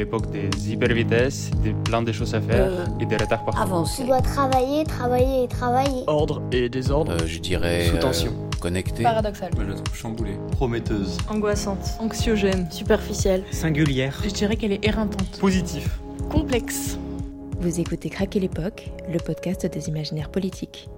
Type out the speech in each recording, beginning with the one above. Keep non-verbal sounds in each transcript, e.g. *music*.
l'époque des hyper vitesses, des plein de choses à faire Euh, et des retards partout. Avancer. Tu dois travailler, travailler et travailler. Ordre et désordre. Euh, je dirais. Sous euh, tension. connecté. Paradoxal. Moi, je la trouve chamboulée. Prometteuse. Angoissante. Anxiogène. Superficielle. Singulière. Je dirais qu'elle est éreintante. Positif. Complexe. Vous écoutez Craquer l'époque, le podcast des imaginaires politiques.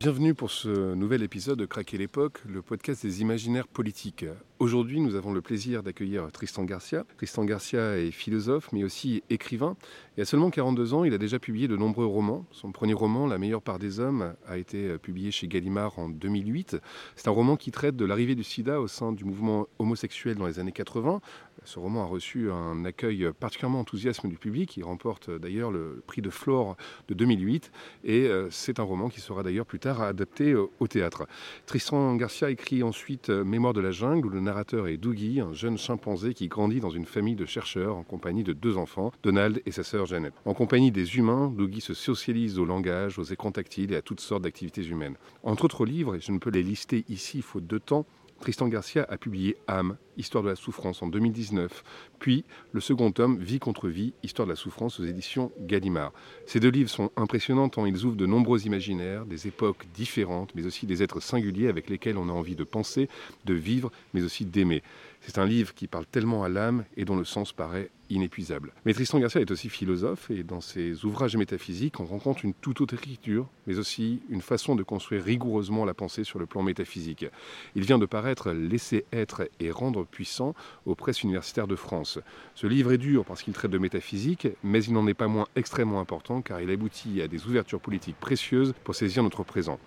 Bienvenue pour ce nouvel épisode de Craquer l'époque, le podcast des imaginaires politiques. Aujourd'hui, nous avons le plaisir d'accueillir Tristan Garcia. Tristan Garcia est philosophe, mais aussi écrivain. Et à seulement 42 ans, il a déjà publié de nombreux romans. Son premier roman, La meilleure part des hommes, a été publié chez Gallimard en 2008. C'est un roman qui traite de l'arrivée du sida au sein du mouvement homosexuel dans les années 80. Ce roman a reçu un accueil particulièrement enthousiaste du public. Il remporte d'ailleurs le prix de Flore de 2008. Et euh, c'est un roman qui sera d'ailleurs plus tard adapté euh, au théâtre. Tristan Garcia écrit ensuite euh, Mémoire de la jungle, le narrateur est Dougie, un jeune chimpanzé qui grandit dans une famille de chercheurs en compagnie de deux enfants, Donald et sa sœur Jeannette. En compagnie des humains, Dougie se socialise au langage, aux écrans tactiles et à toutes sortes d'activités humaines. Entre autres livres, et je ne peux les lister ici faute de temps, Tristan Garcia a publié Âme, Histoire de la souffrance en 2019, puis le second tome Vie contre vie, Histoire de la souffrance aux éditions Gallimard. Ces deux livres sont impressionnants tant ils ouvrent de nombreux imaginaires, des époques différentes, mais aussi des êtres singuliers avec lesquels on a envie de penser, de vivre, mais aussi d'aimer. C'est un livre qui parle tellement à l'âme et dont le sens paraît inépuisable. Mais Tristan Garcia est aussi philosophe et dans ses ouvrages métaphysiques, on rencontre une toute autre écriture, mais aussi une façon de construire rigoureusement la pensée sur le plan métaphysique. Il vient de paraître Laisser être et rendre puissant aux presses universitaires de France. Ce livre est dur parce qu'il traite de métaphysique, mais il n'en est pas moins extrêmement important car il aboutit à des ouvertures politiques précieuses pour saisir notre présent.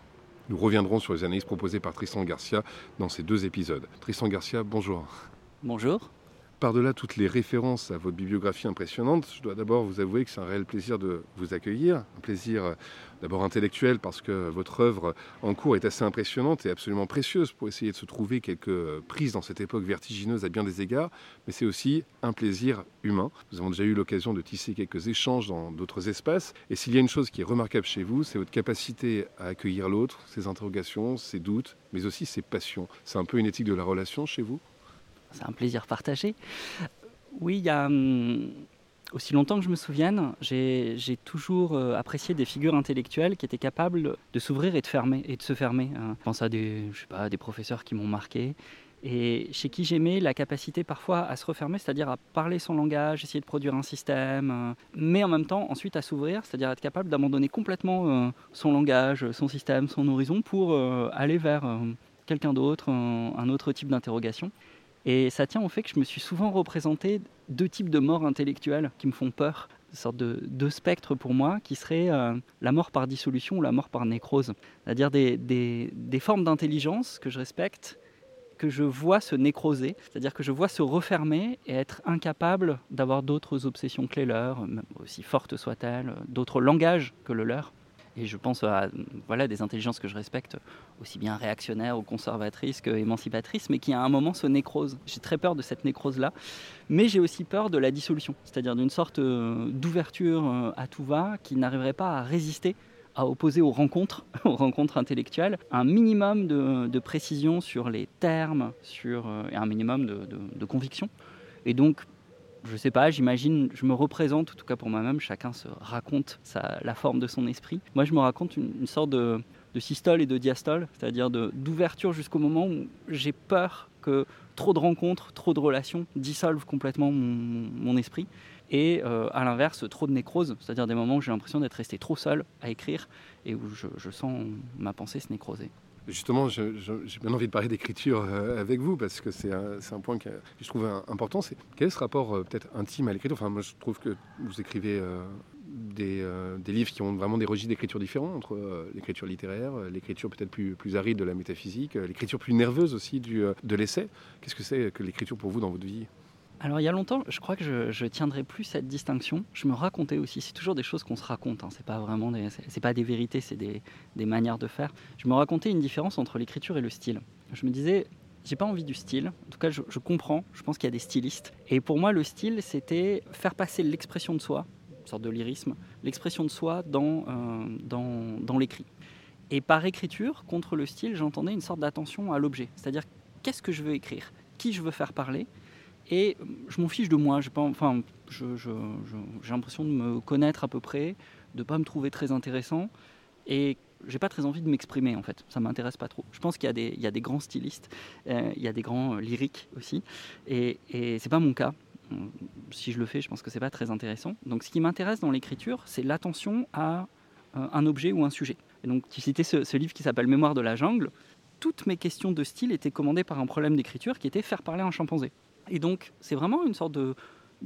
Nous reviendrons sur les analyses proposées par Tristan Garcia dans ces deux épisodes. Tristan Garcia, bonjour. Bonjour. Par-delà toutes les références à votre bibliographie impressionnante, je dois d'abord vous avouer que c'est un réel plaisir de vous accueillir. Un plaisir euh, d'abord intellectuel parce que votre œuvre en cours est assez impressionnante et absolument précieuse pour essayer de se trouver quelques prises dans cette époque vertigineuse à bien des égards. Mais c'est aussi un plaisir humain. Nous avons déjà eu l'occasion de tisser quelques échanges dans d'autres espaces. Et s'il y a une chose qui est remarquable chez vous, c'est votre capacité à accueillir l'autre, ses interrogations, ses doutes, mais aussi ses passions. C'est un peu une éthique de la relation chez vous? C'est un plaisir partagé. Oui, il y a. hum, aussi longtemps que je me souvienne, j'ai toujours euh, apprécié des figures intellectuelles qui étaient capables de s'ouvrir et de fermer et de se fermer. hein. Je pense à des, je sais pas, des professeurs qui m'ont marqué et chez qui j'aimais la capacité parfois à se refermer, c'est-à-dire à parler son langage, essayer de produire un système, euh, mais en même temps ensuite à s'ouvrir, c'est-à-dire être capable d'abandonner complètement euh, son langage, son système, son horizon pour aller vers quelqu'un d'autre, un autre type d'interrogation. Et ça tient au fait que je me suis souvent représenté deux types de morts intellectuelles qui me font peur, une sorte de deux spectres pour moi, qui seraient euh, la mort par dissolution ou la mort par nécrose. C'est-à-dire des, des- formes d'intelligence que je respecte, que je vois se nécroser, c'est-à-dire que je vois se refermer et être incapable d'avoir d'autres obsessions que les leurs, aussi fortes soient-elles, d'autres langages que le leur. Et je pense à voilà, des intelligences que je respecte, aussi bien réactionnaires ou conservatrices que émancipatrices, mais qui à un moment se nécrosent. J'ai très peur de cette nécrose-là, mais j'ai aussi peur de la dissolution, c'est-à-dire d'une sorte euh, d'ouverture euh, à tout va qui n'arriverait pas à résister à opposer aux rencontres, *laughs* aux rencontres intellectuelles, un minimum de, précision sur les termes, sur, euh, et un minimum de- de conviction. Et donc, je sais pas, j'imagine, je me représente, en tout cas pour moi-même, chacun se raconte la forme de son esprit. Moi, je me raconte une, sorte de, systole et de diastole, c'est-à-dire d'ouverture jusqu'au moment où j'ai peur que trop de rencontres, trop de relations dissolvent complètement mon, mon esprit. Et euh, à l'inverse, trop de nécrose, c'est-à-dire des moments où j'ai l'impression d'être resté trop seul à écrire et où je, je sens ma pensée se nécroser. Justement, j'ai bien envie de parler d'écriture euh, avec vous parce que c'est un, point que je trouve important. C'est quel est ce rapport euh, peut-être intime à l'écriture? Enfin, moi, je trouve que vous écrivez euh, des, livres qui ont vraiment des registres d'écriture différents entre l'écriture littéraire, l'écriture peut-être plus, aride de la métaphysique, l'écriture plus nerveuse aussi de l'essai. Qu'est-ce que c'est que l'écriture pour vous dans votre vie? Alors il y a longtemps, je crois que je, je tiendrai plus cette distinction. Je me racontais aussi, c'est toujours des choses qu'on se raconte, hein. c'est pas vraiment des, c'est pas des vérités, c'est des, des manières de faire. Je me racontais une différence entre l'écriture et le style. Je me disais, j'ai pas envie du style, en tout cas je, je comprends, je pense qu'il y a des stylistes. Et pour moi le style c'était faire passer l'expression de soi, une sorte de lyrisme, l'expression de soi dans, euh, dans, dans l'écrit. Et par écriture, contre le style, j'entendais une sorte d'attention à l'objet, c'est-à-dire qu'est-ce que je veux écrire, qui je veux faire parler? Et je m'en fiche de moi. J'ai l'impression de me connaître à peu près, de pas me trouver très intéressant. Et j'ai pas très envie de m'exprimer en fait. Ça m'intéresse pas trop. Je pense qu'il y a des, grands stylistes, euh, il y a des grands euh, lyriques aussi. Et, et c'est pas mon cas. Hum, Si je le fais, je pense que c'est pas très intéressant. Donc ce qui m'intéresse dans l'écriture, c'est l'attention à euh, un objet ou un sujet. Et donc tu citais ce livre qui s'appelle Mémoire de la jungle. Toutes mes questions de style étaient commandées par un problème d'écriture qui était faire parler un chimpanzé. Et donc c'est vraiment une sorte de,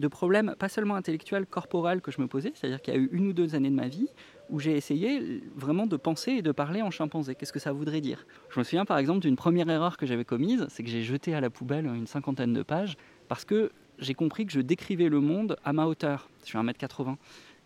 problème, pas seulement intellectuel, corporel que je me posais. C'est-à-dire qu'il y a eu une ou deux années de ma vie où j'ai essayé vraiment de penser et de parler en chimpanzé. Qu'est-ce que ça voudrait dire? Je me souviens par exemple d'une première erreur que j'avais commise, c'est que j'ai jeté à la poubelle une cinquantaine de pages parce que j'ai compris que je décrivais le monde à ma hauteur. Je suis 1m80.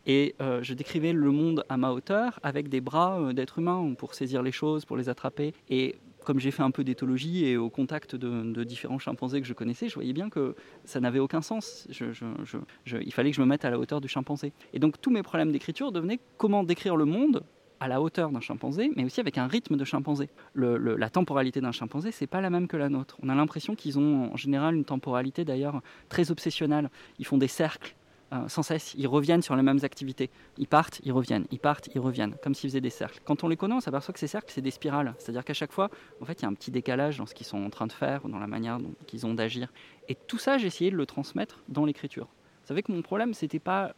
Et euh, je décrivais le monde à ma hauteur avec des bras euh, d'être humain pour saisir les choses, pour les attraper. Et comme j'ai fait un peu d'éthologie et au contact de, différents chimpanzés que je connaissais, je voyais bien que ça n'avait aucun sens. Il fallait que je me mette à la hauteur du chimpanzé. Et donc tous mes problèmes d'écriture devenaient comment décrire le monde à la hauteur d'un chimpanzé, mais aussi avec un rythme de chimpanzé. La temporalité d'un chimpanzé, c'est pas la même que la nôtre. On a l'impression qu'ils ont en général une temporalité d'ailleurs très obsessionnelle. Ils font des cercles euh, sans cesse, ils reviennent sur les mêmes activités. Ils partent, ils reviennent, ils partent, ils reviennent, comme s'ils faisaient des cercles. Quand on les connaît, on s'aperçoit que ces cercles, c'est des spirales. C'est-à-dire qu'à chaque fois, en fait, il y a un petit décalage dans ce qu'ils sont en train de faire, ou dans la manière dont qu'ils ont d'agir. Et tout ça, j'ai essayé de le transmettre dans l'écriture. Vous savez que mon problème, c'était pas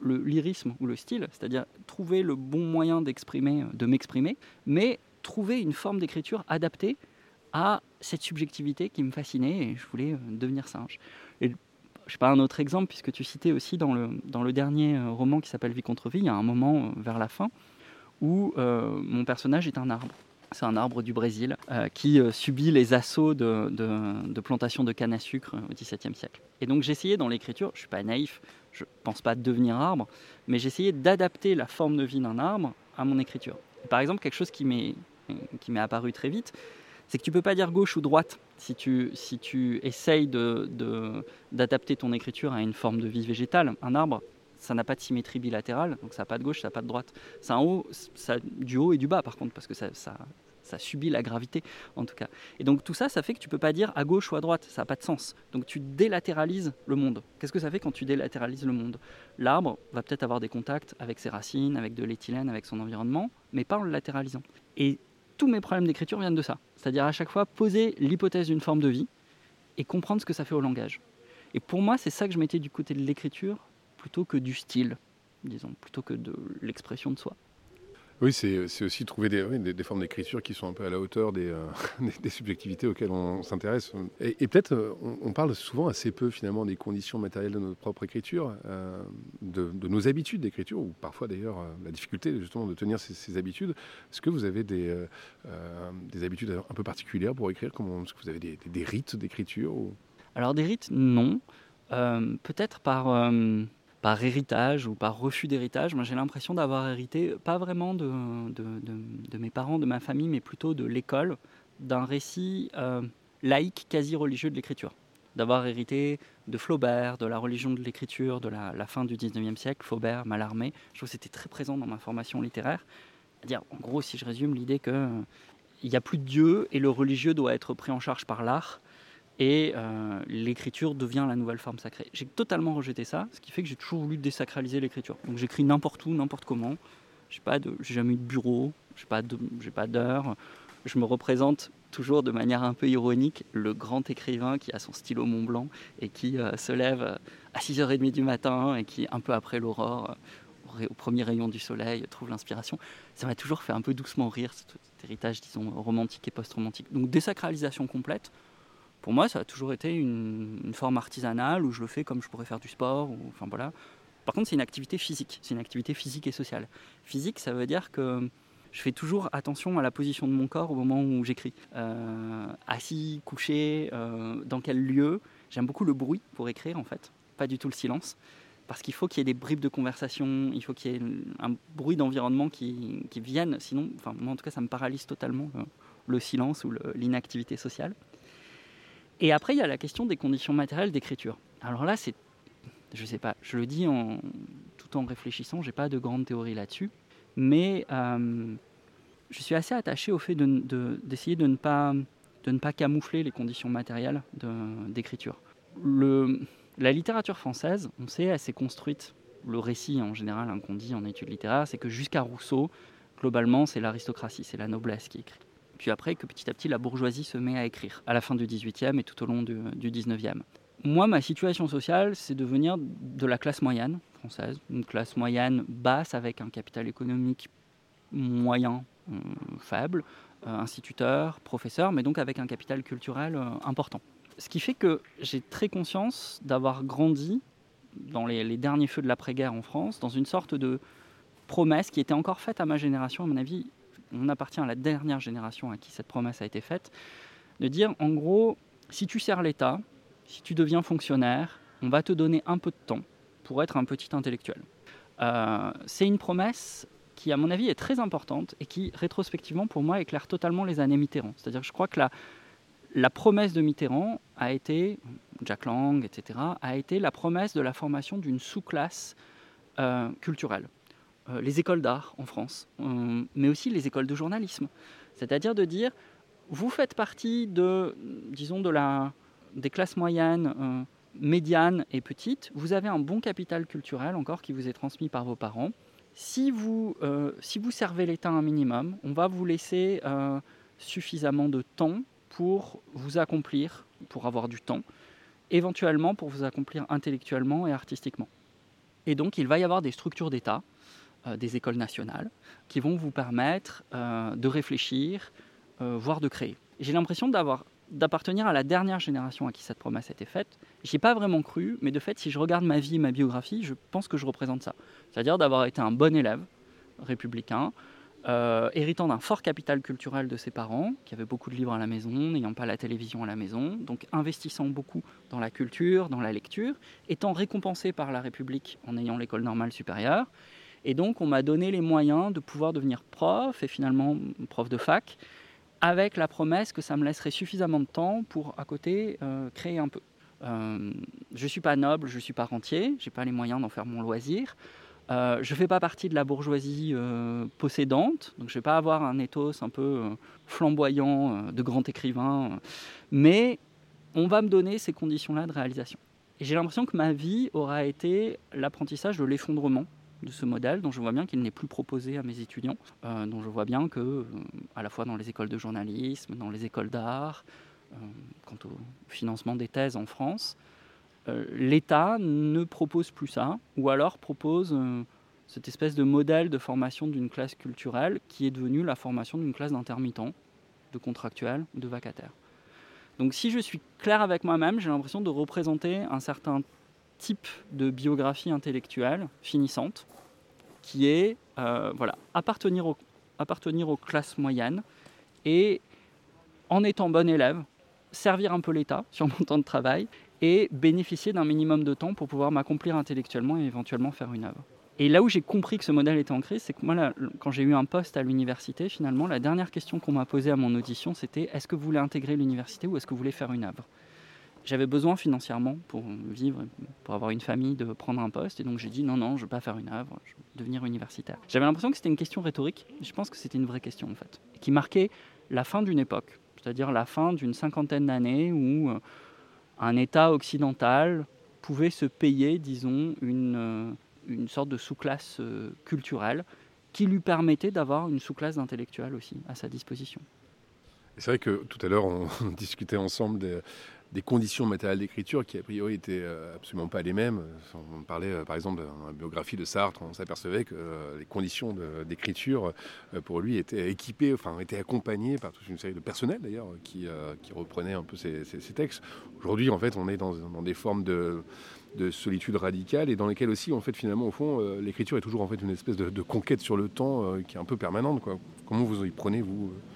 le lyrisme ou le style, c'est-à-dire trouver le bon moyen d'exprimer, de m'exprimer, mais trouver une forme d'écriture adaptée à cette subjectivité qui me fascinait et je voulais euh, devenir singe. Et je sais pas un autre exemple puisque tu citais aussi dans le, dans le dernier euh, roman qui s'appelle Vie contre vie, il y a un moment euh, vers la fin où euh, mon personnage est un arbre. C'est un arbre du Brésil qui subit les assauts de, de, de plantations de canne à sucre au XVIIe siècle. Et donc j'essayais dans l'écriture, je suis pas naïf, je pense pas devenir arbre, mais j'essayais d'adapter la forme de vie d'un arbre à mon écriture. Par exemple, quelque chose qui m'est apparu très vite, c'est que tu peux pas dire gauche ou droite si tu, si tu essayes de- de- d'adapter ton écriture à une forme de vie végétale. Un arbre, ça n'a pas de symétrie bilatérale, donc ça n'a pas de gauche, ça n'a pas de droite. C'est un haut, ça, du haut et du bas par contre, parce que ça, ça, ça subit la gravité en tout cas. Et donc tout ça, ça fait que tu peux pas dire à gauche ou à droite, ça n'a pas de sens. Donc tu délatéralises le monde. Qu'est-ce que ça fait quand tu délatéralises le monde? L'arbre va peut-être avoir des contacts avec ses racines, avec de l'éthylène, avec son environnement, mais pas en le latéralisant. Et tous mes problèmes d'écriture viennent de ça. C'est-à-dire à chaque fois poser l'hypothèse d'une forme de vie et comprendre ce que ça fait au langage. Et pour moi, c'est ça que je mettais du côté de l'écriture plutôt que du style, disons, plutôt que de l'expression de soi. Oui, c'est c'est aussi trouver des, formes d'écriture qui sont un peu à la hauteur des, euh, *laughs* subjectivités auxquelles on s'intéresse. Et, peut-être, euh, on, parle souvent assez peu finalement des conditions matérielles de notre propre écriture, euh, de, nos habitudes d'écriture, ou parfois d'ailleurs euh, la difficulté justement de tenir ces, habitudes. Est-ce que vous avez des, euh, euh, des habitudes un peu particulières pour écrire Est-ce que vous avez des, rites d'écriture ou... Alors des rites, non. Euh, Peut-être par, euh, par héritage ou par refus d'héritage. Moi j'ai l'impression d'avoir hérité, pas vraiment de, mes parents, de ma famille, mais plutôt de l'école, d'un récit euh, laïque quasi religieux de l'écriture. D'avoir hérité de Flaubert, de la religion de l'écriture de la, fin du 19e siècle, Flaubert, Mallarmé. Je trouve que c'était très présent dans ma formation littéraire. C'est-à-dire, en gros, si je résume, l'idée que euh, n'y a plus de Dieu et le religieux doit être pris en charge par l'art et euh, l'écriture devient la nouvelle forme sacrée. J'ai totalement rejeté ça, ce qui fait que j'ai toujours voulu désacraliser l'écriture. Donc j'écris n'importe où, n'importe comment. J'ai pas de, j'ai jamais eu de bureau, j'ai pas de, j'ai pas d'heure. Je me représente toujours de manière un peu ironique le grand écrivain qui a son stylo Mont Blanc et qui euh, se lève euh, à 6h30 du matin et qui, un peu après l'aurore, au premier rayon du soleil, trouve l'inspiration. Ça m'a toujours fait un peu doucement rire, cet héritage, disons, romantique et post-romantique. Donc désacralisation complète. Pour moi, ça a toujours été une, forme artisanale où je le fais comme je pourrais faire du sport. Enfin voilà. Par contre, c'est une activité physique. C'est une activité physique et sociale. Physique, ça veut dire que je fais toujours attention à la position de mon corps au moment où j'écris. Euh, assis, couché, euh, dans quel lieu. J'aime beaucoup le bruit pour écrire en fait, pas du tout le silence. Parce qu'il faut qu'il y ait des bribes de conversation, il faut qu'il y ait un bruit d'environnement qui, vienne. Sinon, enfin, moi en tout cas, ça me paralyse totalement euh, le silence ou l'inactivité sociale. Et après, il y a la question des conditions matérielles d'écriture. Alors là, c'est, je sais pas, je le dis tout en réfléchissant, j'ai pas de grande théorie là-dessus, mais euh, je suis assez attaché au fait de- de- d'essayer de, ne pas, camoufler les conditions matérielles d'écriture. la littérature française, on sait, elle s'est construite. Le récit en général hein, qu'on dit en études littéraires, c'est que jusqu'à Rousseau, globalement, c'est l'aristocratie, c'est la noblesse qui écrit. Puis après, que petit à petit, la bourgeoisie se met à écrire, à la fin du XVIIIe et tout au long du, du XIXe. Moi, ma situation sociale, c'est de venir de la classe moyenne française, une classe moyenne basse avec un capital économique moyen, euh, faible, euh, instituteur, professeur, mais donc avec un capital culturel euh, important. Ce qui fait que j'ai très conscience d'avoir grandi dans les derniers feux de l'après-guerre en France, dans une sorte de promesse qui était encore faite à ma génération, à mon avis, on appartient à la dernière génération à qui cette promesse a été faite, de dire en gros, si tu sers l'État, si tu deviens fonctionnaire, on va te donner un peu de temps pour être un petit intellectuel. Euh, c'est une promesse qui, à mon avis, est très importante et qui, rétrospectivement, pour moi, éclaire totalement les années Mitterrand. C'est-à-dire que je crois que la, la promesse de Mitterrand a été, Jack Lang, etc., a été la promesse de la formation d'une sous-classe euh, culturelle. Euh, les écoles d'art en France, euh, mais aussi les écoles de journalisme. C'est-à-dire de dire, vous faites partie de, disons, de la, des classes moyennes, euh, médianes et petites, vous avez un bon capital culturel encore qui vous est transmis par vos parents. Si vous, euh, si vous servez l'État un minimum, on va vous laisser suffisamment de temps pour vous accomplir, pour avoir du temps, éventuellement pour vous accomplir intellectuellement et artistiquement. Et donc il va y avoir des structures d'État, des écoles nationales, qui vont vous permettre euh, de réfléchir, euh, voire de créer. J'ai l'impression d'avoir d'appartenir à la dernière génération à qui cette promesse a été faite. J'y ai pas vraiment cru, mais de fait, si je regarde ma vie, ma biographie, je pense que je représente ça. C'est-à-dire d'avoir été un bon élève républicain, euh, héritant d'un fort capital culturel de ses parents, qui avaient beaucoup de livres à la maison, n'ayant pas la télévision à la maison, donc investissant beaucoup dans la culture, dans la lecture, étant récompensé par la République en ayant l'école normale supérieure. Et donc, on m'a donné les moyens de pouvoir devenir prof, et finalement prof de fac, avec la promesse que ça me laisserait suffisamment de temps pour, à côté, euh, créer un peu. Euh, je ne suis pas noble, je ne suis pas rentier, je n'ai pas les moyens d'en faire mon loisir. Euh, je ne fais pas partie de la bourgeoisie possédante, donc je ne vais pas avoir un ethos un peu flamboyant de grand écrivain, mais on va me donner ces conditions-là de réalisation. Et j'ai l'impression que ma vie aura été l'apprentissage de l'effondrement de ce modèle, dont je vois bien qu'il n'est plus proposé à mes étudiants, euh, dont je vois bien que, euh, à la fois dans les écoles de journalisme, dans les écoles d'art, euh, quant au financement des thèses en France, l'État ne propose plus ça, ou alors propose cette espèce de modèle de formation d'une classe culturelle qui est devenue la formation d'une classe d'intermittents, de contractuels de vacataires. Donc si je suis clair avec moi-même, j'ai l'impression de représenter un certain type de biographie intellectuelle finissante, qui est euh, voilà, appartenir, au- appartenir aux classes moyennes et, en étant bon élève, servir un peu l'État sur mon *laughs* temps de travail et bénéficier d'un minimum de temps pour pouvoir m'accomplir intellectuellement et éventuellement faire une œuvre. Et là où j'ai compris que ce modèle était en crise, c'est que moi, quand j'ai eu un poste à l'université, finalement, la dernière question qu'on m'a posée à mon audition, c'était est-ce que vous voulez intégrer l'université ou est-ce que vous voulez faire une œuvre? J'avais besoin financièrement pour vivre, pour avoir une famille, de prendre un poste, et donc j'ai dit non, non, je ne veux pas faire une œuvre, je veux devenir universitaire. J'avais l'impression que c'était une question rhétorique, je pense que c'était une vraie question en fait, qui marquait la fin d'une époque, c'est-à-dire la fin d'une cinquantaine d'années où euh, un État occidental pouvait se payer, disons, une, euh, une sorte de sous-classe euh, culturelle qui lui permettait d'avoir une sous-classe d'intellectuels aussi à sa disposition. C'est vrai que tout à l'heure, on *laughs* discutait ensemble des, des conditions matérielles d'écriture qui, a priori, étaient euh, absolument pas les mêmes. On parlait, euh, par exemple, dans la biographie de Sartre, on s'apercevait que euh, les conditions d'écriture, euh, pour lui, étaient équipées, enfin, étaient accompagnées par toute une série de personnels, d'ailleurs, qui, euh, qui reprenaient un peu ces, textes. Aujourd'hui, en fait, on est dans, des formes de de solitude radicale et dans lesquelles aussi en fait finalement au fond euh, l'écriture est toujours en fait une espèce de, conquête sur le temps euh, qui est un peu permanente. Comment vous y prenez vous euh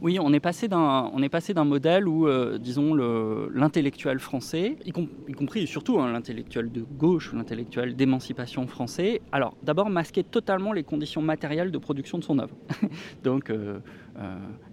Oui, on est passé d'un, on est modèle où, euh, disons, le- l'intellectuel français, y, com- y compris et surtout hein, l'intellectuel de gauche, l'intellectuel d'émancipation français, alors d'abord masquait totalement les conditions matérielles de production de son œuvre. *laughs* Donc euh,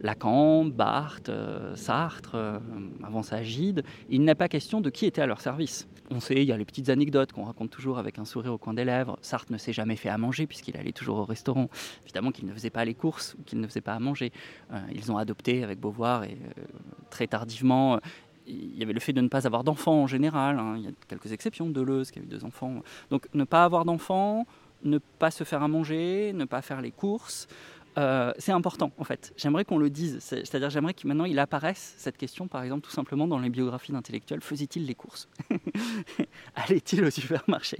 Lacan, Barthes, euh, Sartre, euh, avant ça Gide, il n'est pas question de qui était à leur service. On sait, il y a les petites anecdotes qu'on raconte toujours avec un sourire au coin des lèvres. Sartre ne s'est jamais fait à manger puisqu'il allait toujours au restaurant. Évidemment qu'il ne faisait pas les courses ou qu'il ne faisait pas à manger. Euh, ils ont adopté avec Beauvoir et euh, très tardivement. il y avait le fait de ne pas avoir d'enfants en général. hein. Il y a quelques exceptions, Deleuze qui a eu deux enfants. Donc ne pas avoir d'enfants, ne pas se faire à manger, ne pas faire les courses, euh, c'est important en fait. J'aimerais qu'on le dise. C'est- C'est-à-dire j'aimerais que maintenant il apparaisse cette question, par exemple, tout simplement dans les biographies d'intellectuels. Faisait-il les courses *laughs* Allait-il au supermarché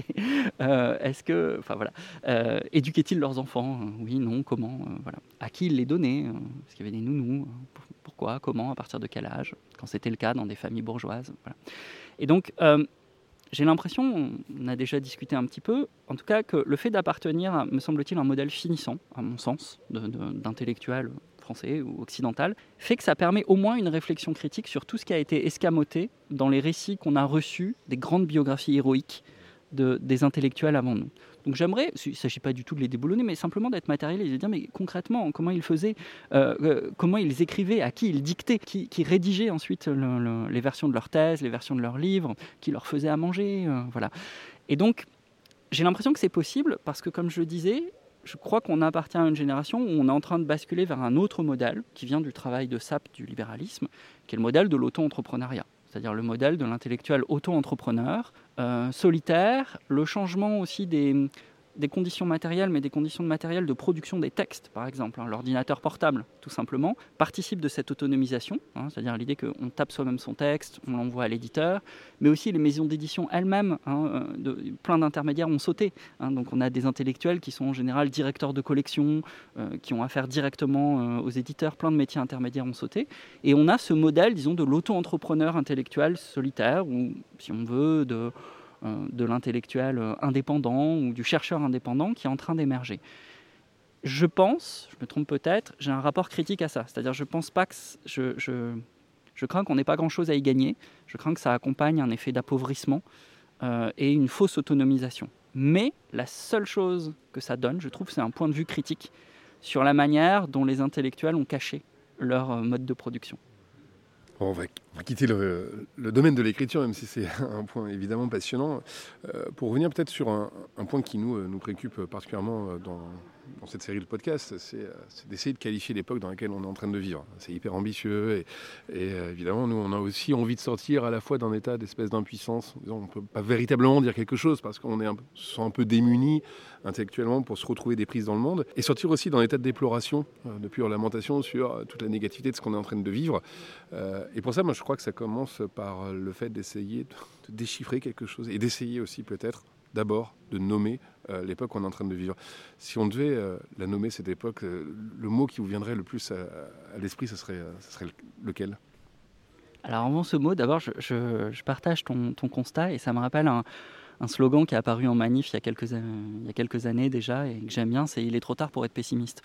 Euh, Est-ce que, enfin voilà, Euh, éduquaient-ils leurs enfants? Euh, Oui, non, comment? Euh, Voilà. À qui ils les donnaient? Euh, Est-ce qu'il y avait des nounous? Pour- Pourquoi? Comment? À partir de quel âge? Quand c'était le cas dans des familles bourgeoises? Voilà. Et donc j'ai l'impression, on a déjà discuté un petit peu, en tout cas que le fait d'appartenir à, me semble-t-il, un modèle finissant, à mon sens, d'intellectuel français ou occidental, fait que ça permet au moins une réflexion critique sur tout ce qui a été escamoté dans les récits qu'on a reçus des grandes biographies héroïques de- des intellectuels avant nous. Donc j'aimerais, il ne s'agit pas du tout de les déboulonner, mais simplement d'être matériel et de dire mais concrètement comment ils faisaient, euh, euh, comment ils écrivaient, à qui ils dictaient, qui, rédigeaient ensuite le- le- les versions de leurs thèses, les versions de leurs livres, qui leur faisaient à manger, euh, voilà. Et donc j'ai l'impression que c'est possible parce que comme je le disais, je crois qu'on appartient à une génération où on est en train de basculer vers un autre modèle qui vient du travail de SAP du libéralisme, qui est le modèle de l'auto-entrepreneuriat c'est-à-dire le modèle de l'intellectuel auto-entrepreneur, solitaire, le changement aussi des, des conditions matérielles, mais des conditions de matériel de production des textes, par exemple. hein. L'ordinateur portable, tout simplement, participe de cette autonomisation, hein, c'est-à-dire l'idée qu'on tape soi-même son texte, on l'envoie à l'éditeur, mais aussi les maisons d'édition elles-mêmes, hein, euh, plein d'intermédiaires ont sauté. donc on a des intellectuels qui sont en général directeurs de collection, euh, qui ont affaire directement euh, aux éditeurs, plein de métiers intermédiaires ont sauté. Et on a ce modèle, disons, de l'auto-entrepreneur intellectuel solitaire, ou si on veut, de, de l'intellectuel euh, indépendant ou du chercheur indépendant qui est en train d'émerger. Je pense, je me trompe peut-être, j'ai un rapport critique à ça. C'est-à-dire, je pense pas Je, je, je crains qu'on n'ait pas grand-chose à y gagner. Je crains que ça accompagne un effet d'appauvrissement euh, et une fausse autonomisation. Mais la seule chose que ça donne, je trouve, c'est un point de vue critique sur la manière dont les intellectuels ont caché leur euh, mode de production. On, va, quitter le, le domaine de l'écriture, même si c'est *laughs* un point évidemment passionnant, euh, pour revenir peut-être sur un, un point qui nous, euh, nous préoccupe particulièrement euh, dans, dans cette série de podcasts, c'est euh, c'est d'essayer de qualifier l'époque dans laquelle on est en train de vivre. C'est hyper ambitieux et, euh, évidemment, nous, on a aussi envie de sortir à la fois d'un état d'espèce d'impuissance. On ne peut pas véritablement dire quelque chose parce qu'on est un, sent un peu démuni intellectuellement pour se retrouver des prises dans le monde et sortir aussi d'un état de déploration, euh, de pure lamentation sur toute la négativité de ce qu'on est en train de vivre. Et pour ça, moi, je crois que ça commence par le fait d'essayer de, de déchiffrer quelque chose et d'essayer aussi peut-être d'abord de nommer euh, l'époque qu'on est en train de vivre. Si on devait euh, la nommer cette époque, euh, le mot qui vous viendrait le plus à, l'esprit, ce serait, lequel? Alors avant ce mot, d'abord, je, partage ton, ton constat et ça me rappelle un, slogan qui est apparu en manif il y a quelques, il y a quelques années déjà et que j'aime bien, c'est « Il est trop tard pour être pessimiste ».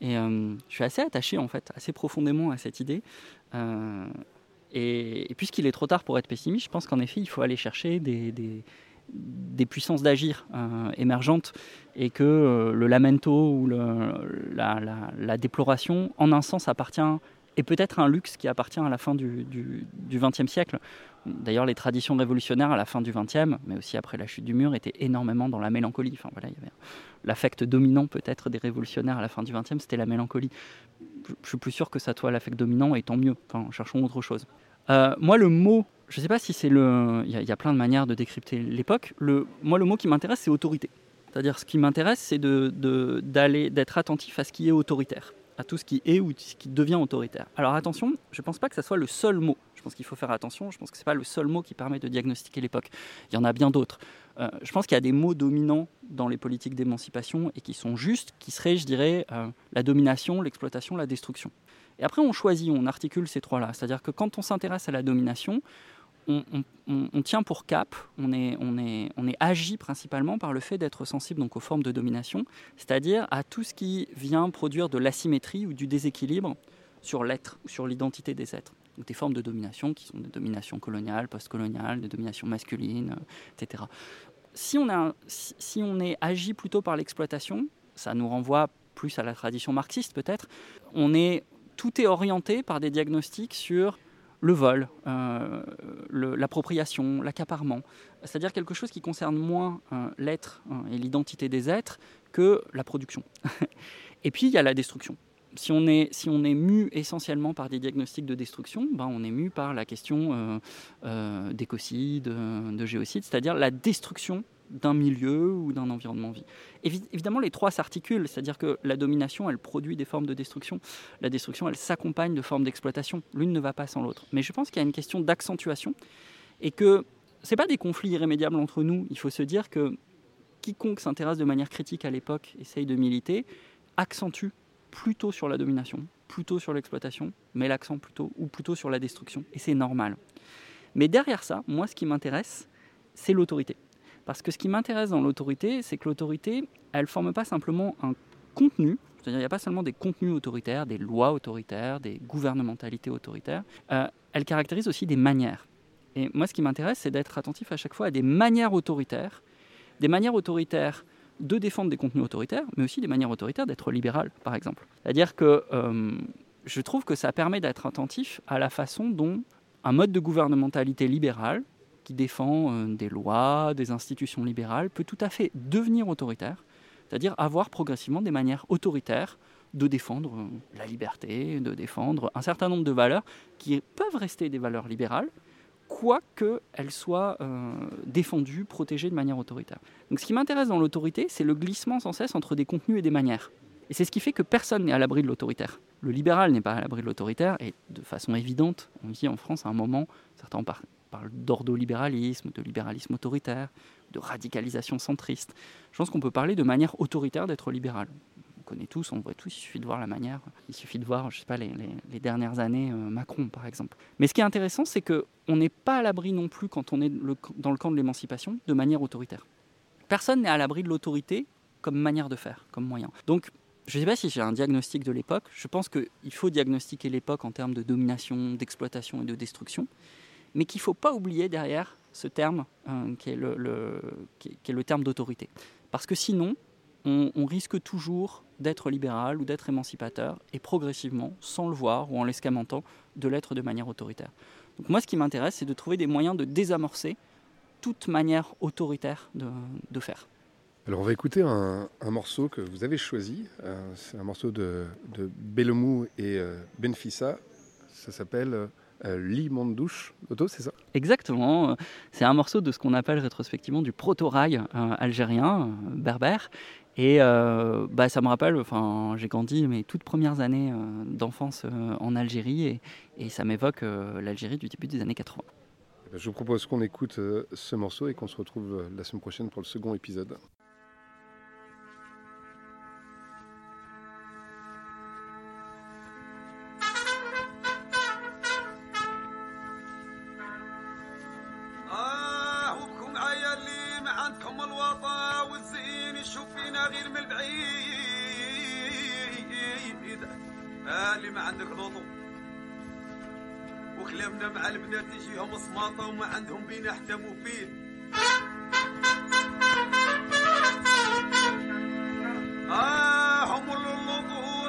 Et je suis assez attaché en fait, assez profondément à cette idée. Et, puisqu'il est trop tard pour être pessimiste, je pense qu'en effet, il faut aller chercher des- des puissances d'agir euh, émergentes et que euh, le lamento ou la, déploration, en un sens, appartient et peut-être un luxe qui appartient à la fin du XXe siècle. D'ailleurs, les traditions révolutionnaires à la fin du XXe, mais aussi après la chute du mur, étaient énormément dans la mélancolie. Enfin, voilà, l'affect dominant peut-être des révolutionnaires à la fin du XXe, c'était la mélancolie. Je je suis plus sûr que ça soit l'affect dominant, et tant mieux. Enfin, cherchons autre chose. Euh, moi, le mot, je ne sais pas si c'est le. Il y, a- plein de manières de décrypter l'époque. Moi, le mot qui m'intéresse, c'est autorité. C'est-à-dire, ce qui m'intéresse, c'est d'être attentif à ce qui est autoritaire, à tout ce qui est ou ce qui devient autoritaire. Alors attention, je ne pense pas que ça soit le seul mot. Je pense qu'il faut faire attention. Je pense que ce n'est pas le seul mot qui permet de diagnostiquer l'époque. Il y en a bien d'autres. Euh, je pense qu'il y a des mots dominants dans les politiques d'émancipation et qui sont justes, qui seraient, je dirais, euh, la domination, l'exploitation, la destruction. Et après, on choisit, on articule ces trois-là. C'est-à-dire que quand on s'intéresse à la domination, on, tient pour cap, on est, agi principalement par le fait d'être sensible donc aux formes de domination, c'est-à-dire à tout ce qui vient produire de l'asymétrie ou du déséquilibre sur l'être sur l'identité des êtres. Donc des formes de domination qui sont des dominations coloniales, postcoloniales, des dominations masculines, euh, etc. Si on, si on est agi plutôt par l'exploitation, ça nous renvoie plus à la tradition marxiste peut-être, on est, tout est orienté par des diagnostics sur le vol, euh, l'appropriation, l'accaparement. C'est-à-dire quelque chose qui concerne moins euh, l'être hein, et l'identité des êtres que la production. *laughs* et puis il y a la destruction. si on est, si on est mu essentiellement par des diagnostics de destruction, ben on est mu par la question euh, d'écocide, de géocide, c'est-à-dire la destruction d'un milieu ou d'un environnement vie. Évi- évidemment, les trois s'articulent, c'est-à-dire que la domination, elle produit des formes de destruction. La destruction, elle s'accompagne de formes d'exploitation. L'une ne va pas sans l'autre. Mais je pense qu'il y a une question d'accentuation et que c'est pas des conflits irrémédiables entre nous. Il faut se dire que quiconque s'intéresse de manière critique à l'époque, essaye de militer, accentue plutôt sur la domination, plutôt sur l'exploitation, mais l'accent plutôt ou plutôt sur la destruction. Et c'est normal. Mais derrière ça, moi, ce qui m'intéresse, c'est l'autorité. Parce que ce qui m'intéresse dans l'autorité, c'est que l'autorité, elle ne forme pas simplement un contenu, c'est-à-dire il n'y a pas seulement des contenus autoritaires, des lois autoritaires, des gouvernementalités autoritaires, euh, elle caractérise aussi des manières. Et moi, ce qui m'intéresse, c'est d'être attentif à chaque fois à des manières autoritaires, des manières autoritaires de défendre des contenus autoritaires, mais aussi des manières autoritaires d'être libéral, par exemple. C'est-à-dire que euh, je trouve que ça permet d'être attentif à la façon dont un mode de gouvernementalité libérale, qui défend euh, des lois, des institutions libérales, peut tout à fait devenir autoritaire, c'est-à-dire avoir progressivement des manières autoritaires de défendre euh, la liberté, de défendre un certain nombre de valeurs qui peuvent rester des valeurs libérales, quoique elles soient euh, défendues, protégées de manière autoritaire. Donc ce qui m'intéresse dans l'autorité, c'est le glissement sans cesse entre des contenus et des manières. Et c'est ce qui fait que personne n'est à l'abri de l'autoritaire. Le libéral n'est pas à l'abri de l'autoritaire, et de façon évidente, on vit en France à un moment, certains par- parlent d'ordolibéralisme, de libéralisme autoritaire, de radicalisation centriste. Je pense qu'on peut parler de manière autoritaire d'être libéral. On connaît tous, on voit tous, il suffit de voir la manière, il suffit de voir, je sais pas, les, dernières années, euh, Macron par exemple. Mais ce qui est intéressant, c'est qu'on n'est pas à l'abri non plus quand on est le- dans le camp de l'émancipation de manière autoritaire. Personne n'est à l'abri de l'autorité comme manière de faire, comme moyen. Donc, je ne sais pas si j'ai un diagnostic de l'époque. Je pense qu'il faut diagnostiquer l'époque en termes de domination, d'exploitation et de destruction, mais qu'il ne faut pas oublier derrière ce terme euh, qui, est le, qui est- le terme d'autorité. Parce que sinon, on, risque toujours d'être libéral ou d'être émancipateur, et progressivement, sans le voir ou en l'escamotant, de l'être de manière autoritaire. Donc moi, ce qui m'intéresse, c'est de trouver des moyens de désamorcer toute manière autoritaire de, de faire. Alors on va écouter un, morceau que vous avez choisi. Euh, c'est un morceau de, de Belomou et euh, Benfissa. Ça s'appelle euh, Lit Mandouche. Otto, c'est ça? Exactement. C'est un morceau de ce qu'on appelle rétrospectivement du proto-rail euh, algérien, euh, berbère. Et euh, bah, ça me rappelle, enfin, j'ai grandi mes toutes premières années d'enfance en Algérie et, et ça m'évoque l'Algérie du début des années 80. Eh ben, Je vous propose qu'on écoute ce morceau et qu'on se retrouve la semaine prochaine pour le second épisode.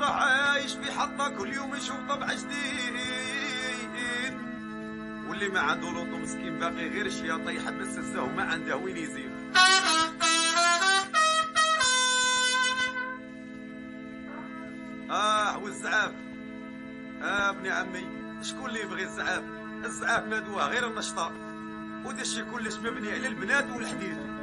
راح عايش في حطة كل يوم يشوف طبع جديد. واللي ما عنده لوطو مسكين باقي غير الشياطة يحبس السه وما عنده وين يزيد. آه والزعاف آه ابن عمي شكون اللي يبغي الزعاف الزعاف نادوه غير النشطة. ودا الشي كلش مبني على البنات والحديد.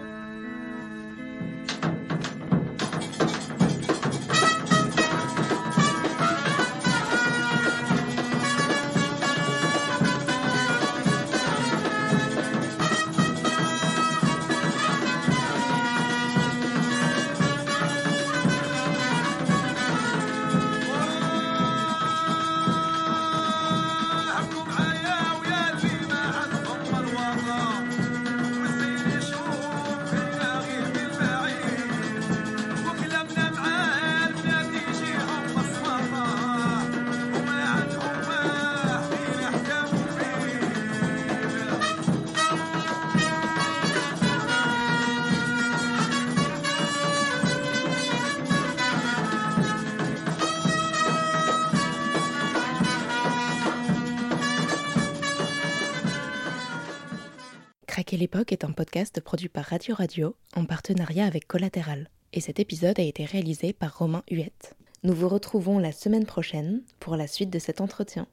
L'époque est un podcast produit par Radio Radio en partenariat avec Collatéral. Et cet épisode a été réalisé par Romain Huette. Nous vous retrouvons la semaine prochaine pour la suite de cet entretien.